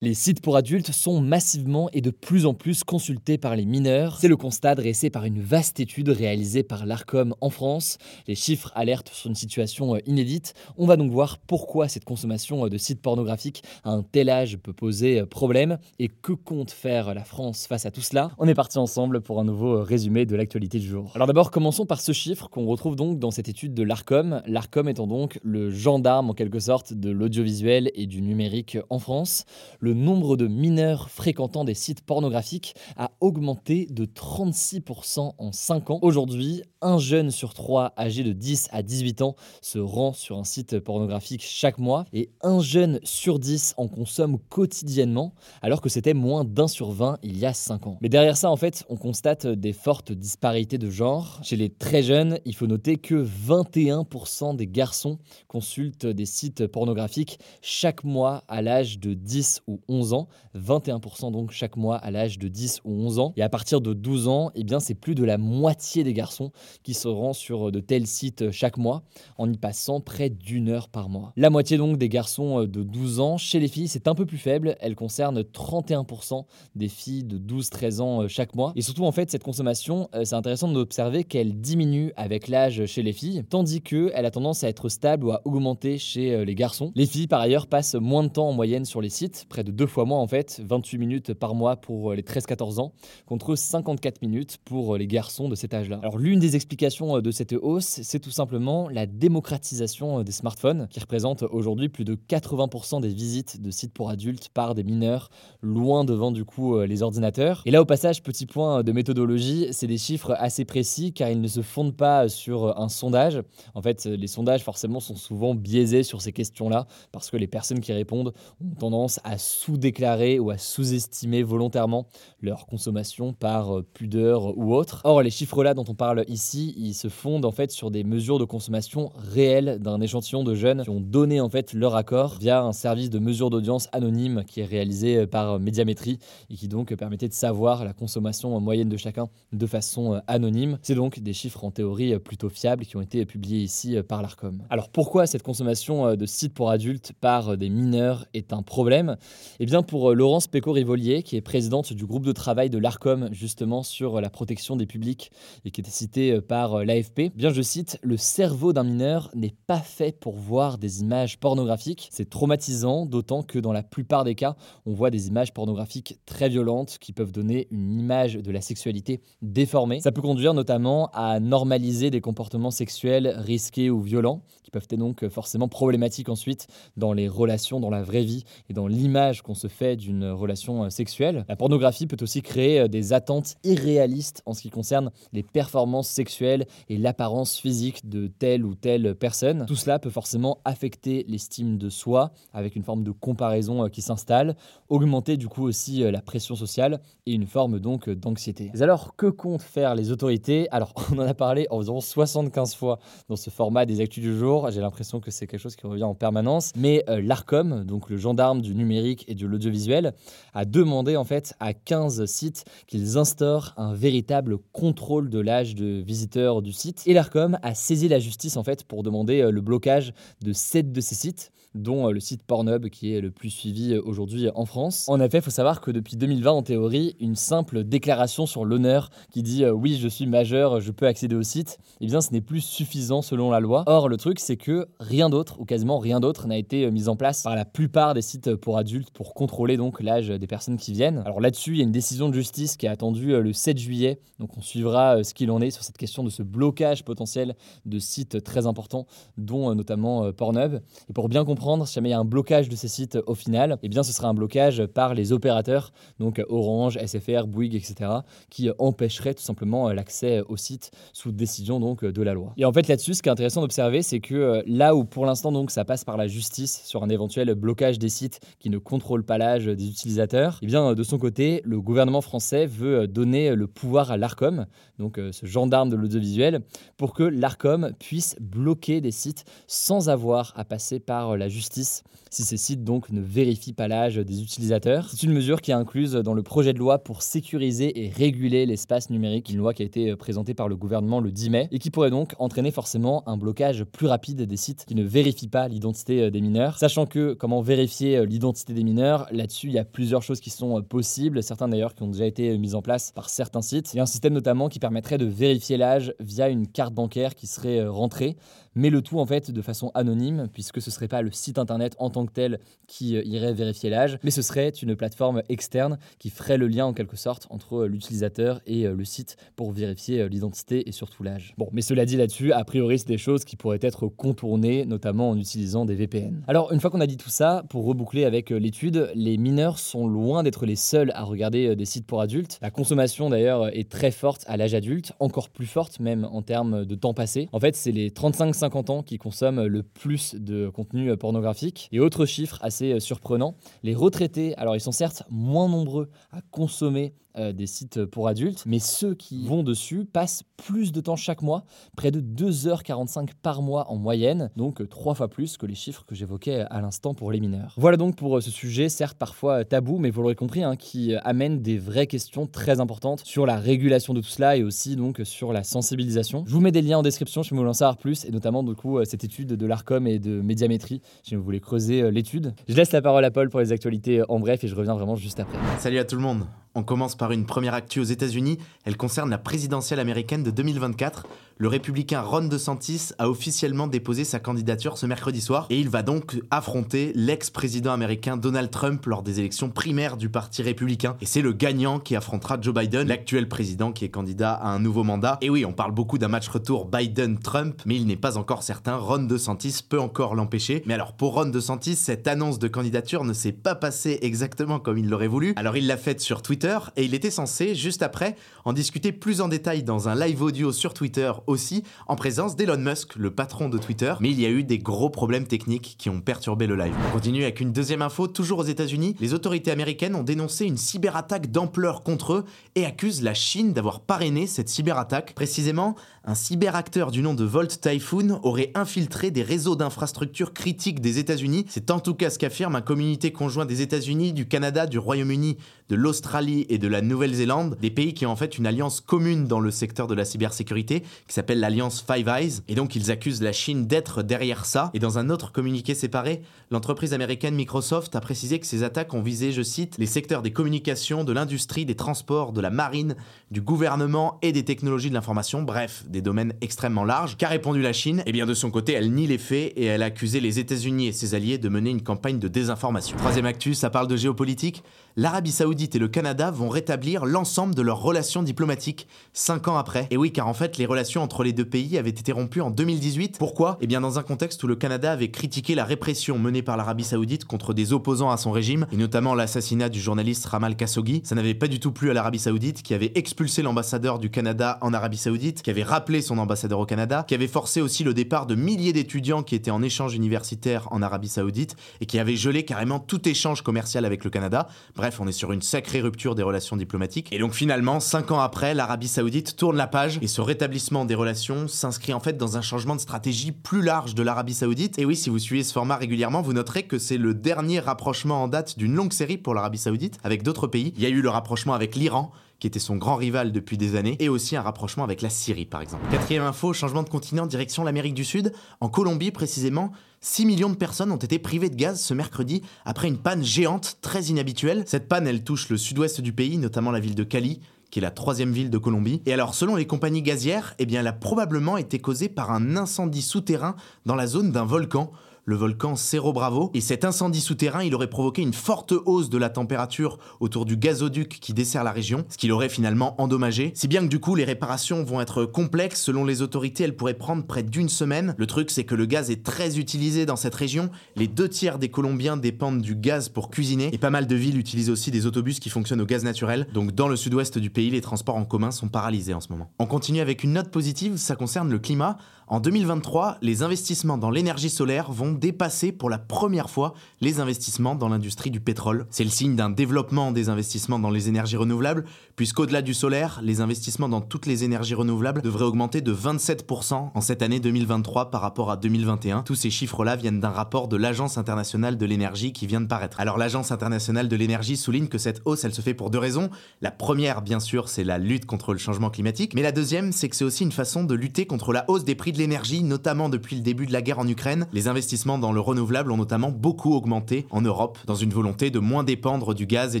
Les sites pour adultes sont massivement et de plus en plus consultés par les mineurs. C'est le constat dressé par une vaste étude réalisée par l'ARCOM en France. Les chiffres alertent sur une situation euh, inédite. On va donc voir pourquoi cette consommation euh, de sites pornographiques à un tel âge peut poser euh, problème et que compte faire la France face à tout cela. On est parti ensemble pour un nouveau résumé de l'actualité du jour. Alors d'abord, commençons par ce chiffre qu'on retrouve donc dans cette étude de l'ARCOM. L'ARCOM étant donc le gendarme en quelque sorte de l'audiovisuel et du numérique en France. Nombre de mineurs fréquentant des sites pornographiques a augmenté de 36% en 5 ans. Aujourd'hui, un jeune sur trois âgé de 10 à 18 ans se rend sur un site pornographique chaque mois et un jeune sur 10 en consomme quotidiennement alors que c'était moins d'un sur 20 il y a 5 ans. Mais derrière ça en fait on constate des fortes disparités de genre. Chez les très jeunes il faut noter que 21% des garçons consultent des sites pornographiques chaque mois à l'âge de 10 ou 11 ans. 21% donc chaque mois à l'âge de 10 ou 11 ans. Et à partir de 12 ans eh bien c'est plus de la moitié des garçons qui se rend sur de tels sites chaque mois en y passant près d'une heure par mois. La moitié donc des garçons de 12 ans. Chez les filles, c'est un peu plus faible. Elle concerne 31% des filles de 12-13 ans chaque mois. Et surtout, en fait, cette consommation, c'est intéressant d'observer qu'elle diminue avec l'âge chez les filles, tandis qu'elle a tendance à être stable ou à augmenter chez les garçons. Les filles, par ailleurs, passent moins de temps en moyenne sur les sites, près de deux fois moins en fait, 28 minutes par mois pour les 13-14 ans, contre 54 minutes pour les garçons de cet âge-là. Alors l'une des explications euh, de cette hausse, c'est tout simplement la démocratisation euh, des smartphones, qui représente aujourd'hui plus de 80% des visites de sites pour adultes par des mineurs, loin devant du coup euh, les ordinateurs. Et là au passage, petit point de méthodologie, c'est des chiffres assez précis car ils ne se fondent pas sur un sondage. En fait, les sondages forcément sont souvent biaisés sur ces questions-là, parce que les personnes qui répondent ont tendance à sous-déclarer ou à sous-estimer volontairement leur consommation par pudeur ou autre. Or, les chiffres là dont on parle ici, ils se fondent en fait sur des mesures de consommation réelles d'un échantillon de jeunes qui ont donné en fait leur accord via un service de mesure d'audience anonyme qui est réalisé euh, par Médiamétrie et qui donc permettait de savoir la consommation en moyenne de chacun de façon euh, anonyme. C'est donc des chiffres en théorie euh, plutôt fiables qui ont été publiés ici par l'ARCOM. Alors pourquoi cette consommation de sites pour adultes par des mineurs est un problème? Eh bien pour Laurence Péco-Rivolier, qui est présidente du groupe de travail de l'ARCOM justement sur la protection des publics et qui était citée par euh, l'AFP. Bien, je cite, le cerveau d'un mineur n'est pas fait pour voir des images pornographiques. C'est traumatisant, d'autant que dans la plupart des cas, on voit des images pornographiques très violentes qui peuvent donner une image de la sexualité déformée. Ça peut conduire notamment à normaliser des comportements sexuels risqués ou violents, qui peuvent être donc forcément problématiques ensuite dans les relations, dans la vraie vie et dans l'image qu'on se fait d'une relation euh, sexuelle. La pornographie peut aussi créer euh, des attentes irréalistes en ce qui concerne les performances sexuelles et l'apparence physique de telle ou telle personne. Tout cela peut forcément affecter l'estime de soi avec une forme de comparaison euh, qui s'installe, augmenter du coup aussi la pression sociale et une forme donc d'anxiété. Alors que comptent faire les autorités? Alors on en a parlé environ 75 fois dans ce format des actus du jour. J'ai l'impression que c'est quelque chose qui revient en permanence. Mais l'ARCOM, donc le gendarme du numérique et de l'audiovisuel, a demandé en fait à 15 sites qu'ils instaurent un véritable contrôle de l'âge de visiteur du site. Et l'ARCOM a saisi la justice en fait pour demander euh, le blocage de 7 de ces sites, dont euh, le site Pornhub qui est le plus suivi euh, aujourd'hui en France. En effet, il faut savoir que depuis 2020, en théorie, une simple déclaration sur l'honneur qui dit oui, je suis majeur, je peux accéder au site, eh bien ce n'est plus suffisant selon la loi. Or, le truc, c'est que rien d'autre, ou quasiment rien d'autre, n'a été mis en place par la plupart des sites pour adultes pour contrôler donc l'âge des personnes qui viennent. Alors là-dessus, il y a une décision de justice qui est attendue le 7 juillet, donc on suivra ce qu'il en est sur cette question de ce blocage potentiel de sites très importants, dont euh, notamment euh, Pornhub. Et pour bien comprendre si jamais il y a un blocage de ces sites au final, eh bien ce sera un blocage par les opérateurs, donc Orange, SFR, Bouygues, etc., qui empêcherait tout simplement l'accès au site sous décision donc de la loi. Et en fait là-dessus, ce qui est intéressant d'observer, c'est que là où pour l'instant donc ça passe par la justice sur un éventuel blocage des sites qui ne contrôlent pas l'âge des utilisateurs, eh bien de son côté, le gouvernement français veut donner le pouvoir à l'Arcom, donc ce gendarme de l'audiovisuel, pour que l'Arcom puisse bloquer des sites sans avoir à passer par la justice si ces sites donc ne vérifient pas l'âge des utilisateurs. C'est une mesure qui est incluse dans le projet de loi pour sécuriser et réguler l'espace numérique, une loi qui a été présentée par le gouvernement le 10 mai et qui pourrait donc entraîner forcément un blocage plus rapide des sites qui ne vérifient pas l'identité des mineurs. Sachant que comment vérifier l'identité des mineurs, là-dessus il y a plusieurs choses qui sont possibles, certains d'ailleurs qui ont déjà été mises en place par certains sites. Il y a un système notamment qui permettrait de vérifier l'âge via une carte bancaire qui serait rentrée mais le tout en fait de façon anonyme, puisque ce serait pas le site internet en tant que tel qui euh, irait vérifier l'âge, mais ce serait une plateforme externe qui ferait le lien en quelque sorte entre euh, l'utilisateur et euh, le site pour vérifier l'identité et surtout l'âge. Bon, mais cela dit là-dessus, a priori c'est des choses qui pourraient être contournées, notamment en utilisant des VPN. Alors une fois qu'on a dit tout ça, pour reboucler avec l'étude, les mineurs sont loin d'être les seuls à regarder des sites pour adultes. La consommation d'ailleurs est très forte à l'âge adulte, encore plus forte même en termes de temps passé. En fait, c'est les 35 50 ans qui consomment le plus de contenu pornographique. Et autre chiffre assez surprenant, les retraités, alors ils sont certes moins nombreux à consommer euh, des sites pour adultes, mais ceux qui vont dessus passent plus de temps chaque mois, près de 2h45 par mois en moyenne, donc trois fois plus que les chiffres que j'évoquais à l'instant pour les mineurs. Voilà donc pour euh, ce sujet, certes parfois tabou, mais vous l'aurez compris, hein, qui amène des vraies questions très importantes sur la régulation de tout cela et aussi donc sur la sensibilisation. Je vous mets des liens en description si vous voulez en savoir plus, et notamment du coup euh, cette étude de l'ARCOM et de médiamétrie, si vous voulez creuser l'étude. Je laisse la parole à Paul pour les actualités en bref et je reviens vraiment juste après. Salut à tout le monde on commence par une première actu aux États-Unis. Elle concerne la présidentielle américaine de 2024 le républicain Ron DeSantis a officiellement déposé sa candidature ce mercredi soir et il va donc affronter l'ex-président américain Donald Trump lors des élections primaires du Parti républicain. Et c'est le gagnant qui affrontera Joe Biden, l'actuel président qui est candidat à un nouveau mandat. Et oui, on parle beaucoup d'un match retour Biden-Trump, mais il n'est pas encore certain. Ron DeSantis peut encore l'empêcher. Mais alors pour Ron DeSantis, cette annonce de candidature ne s'est pas passée exactement comme il l'aurait voulu. Alors il l'a faite sur Twitter et il était censé, juste après, en discuter plus en détail dans un live audio sur Twitter aussi en présence d'Elon Musk, le patron de Twitter. Mais il y a eu des gros problèmes techniques qui ont perturbé le live. On continue avec une deuxième info, toujours aux États-Unis. Les autorités américaines ont dénoncé une cyberattaque d'ampleur contre eux et accusent la Chine d'avoir parrainé cette cyberattaque. Précisément, un cyberacteur du nom de Volt Typhoon aurait infiltré des réseaux d'infrastructures critiques des États-Unis. C'est en tout cas ce qu'affirme un communiqué conjoint des États-Unis, du Canada, du Royaume-Uni, de l'Australie et de la Nouvelle-Zélande, des pays qui ont en fait une alliance commune dans le secteur de la cybersécurité qui s'appelle l'alliance Five Eyes. Et donc ils accusent la Chine d'être derrière ça. Et dans un autre communiqué séparé, l'entreprise américaine Microsoft a précisé que ces attaques ont visé, je cite, les secteurs des communications, de l'industrie, des transports, de la marine, du gouvernement et des technologies de l'information, bref, des domaines extrêmement larges. Qu'a répondu la Chine? Eh bien de son côté, elle nie les faits et elle a accusé les États-Unis et ses alliés de mener une campagne de désinformation. Troisième actu, ça parle de géopolitique. L'Arabie Saoudite et le Canada vont rétablir l'ensemble de leurs relations diplomatiques cinq ans après. Et oui, car en fait, les relations entre les deux pays avaient été rompues en 2018. Pourquoi? Eh bien, dans un contexte où le Canada avait critiqué la répression menée par l'Arabie Saoudite contre des opposants à son régime, et notamment l'assassinat du journaliste Ramal Khashoggi. Ça n'avait pas du tout plu à l'Arabie Saoudite, qui avait expulsé l'ambassadeur du Canada en Arabie Saoudite, qui avait rappelé son ambassadeur au Canada, qui avait forcé aussi le départ de milliers d'étudiants qui étaient en échange universitaire en Arabie Saoudite, et qui avait gelé carrément tout échange commercial avec le Canada. Bref, on est sur une sacrée rupture des relations diplomatiques. Et donc finalement, cinq ans après, l'Arabie Saoudite tourne la page, et ce rétablissement des relations s'inscrit en fait dans un changement de stratégie plus large de l'Arabie Saoudite. Et oui, si vous suivez ce format régulièrement, vous noterez que c'est le dernier rapprochement en date d'une longue série pour l'Arabie Saoudite avec d'autres pays. Il y a eu le rapprochement avec l'Iran, qui était son grand rival depuis des années, et aussi un rapprochement avec la Syrie par exemple. Quatrième info, changement de continent direction l'Amérique du Sud. En Colombie précisément, 6 millions de personnes ont été privées de gaz ce mercredi après une panne géante très inhabituelle. Cette panne, elle touche le sud-ouest du pays, notamment la ville de Cali, qui est la troisième ville de Colombie. Et alors, selon les compagnies gazières, eh elle a probablement été causée par un incendie souterrain dans la zone d'un volcan. Le volcan Cerro Bravo. Et cet incendie souterrain, il aurait provoqué une forte hausse de la température autour du gazoduc qui dessert la région, ce qui l'aurait finalement endommagé. Si bien que du coup, les réparations vont être complexes. Selon les autorités, elles pourraient prendre près d'une semaine. Le truc, c'est que le gaz est très utilisé dans cette région. Les deux tiers des Colombiens dépendent du gaz pour cuisiner. Et pas mal de villes utilisent aussi des autobus qui fonctionnent au gaz naturel. Donc dans le sud-ouest du pays, les transports en commun sont paralysés en ce moment. On continue avec une note positive, ça concerne le climat. En 2023, les investissements dans l'énergie solaire vont dépasser pour la première fois les investissements dans l'industrie du pétrole. C'est le signe d'un développement des investissements dans les énergies renouvelables, puisqu'au-delà du solaire, les investissements dans toutes les énergies renouvelables devraient augmenter de 27% en cette année 2023 par rapport à 2021. Tous ces chiffres-là viennent d'un rapport de l'Agence internationale de l'énergie qui vient de paraître. Alors l'Agence internationale de l'énergie souligne que cette hausse, elle se fait pour deux raisons. La première, bien sûr, c'est la lutte contre le changement climatique, mais la deuxième, c'est que c'est aussi une façon de lutter contre la hausse des prix de l'énergie, notamment depuis le début de la guerre en Ukraine. Les investissements dans le renouvelable ont notamment beaucoup augmenté en Europe, dans une volonté de moins dépendre du gaz et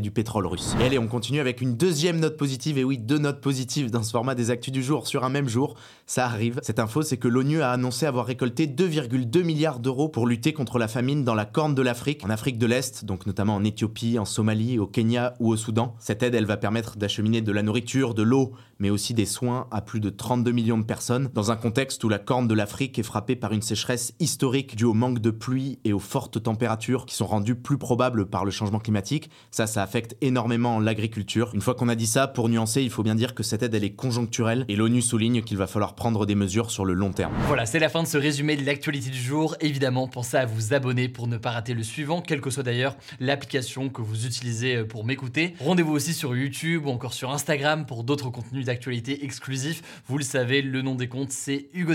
du pétrole russe. Et allez, on continue avec une deuxième note positive, et oui, deux notes positives dans ce format des actus du jour sur un même jour. Ça arrive. Cette info, c'est que l'ONU a annoncé avoir récolté 2,2 milliards d'euros pour lutter contre la famine dans la corne de l'Afrique, en Afrique de l'Est, donc notamment en Éthiopie, en Somalie, au Kenya ou au Soudan. Cette aide, elle va permettre d'acheminer de la nourriture, de l'eau, mais aussi des soins à plus de 32 millions de personnes, dans un contexte où la corne de l'Afrique est frappée par une sécheresse historique due au manque de pluie et aux fortes températures qui sont rendues plus probables par le changement climatique. Ça, ça affecte énormément l'agriculture. Une fois qu'on a dit ça, pour nuancer, il faut bien dire que cette aide, elle est conjoncturelle et l'ONU souligne qu'il va falloir prendre des mesures sur le long terme. Voilà, c'est la fin de ce résumé de l'actualité du jour. Évidemment, pensez à vous abonner pour ne pas rater le suivant, quelle que soit d'ailleurs l'application que vous utilisez pour m'écouter. Rendez-vous aussi sur YouTube ou encore sur Instagram pour d'autres contenus d'actualité exclusifs. Vous le savez, le nom des comptes, c'est Hugo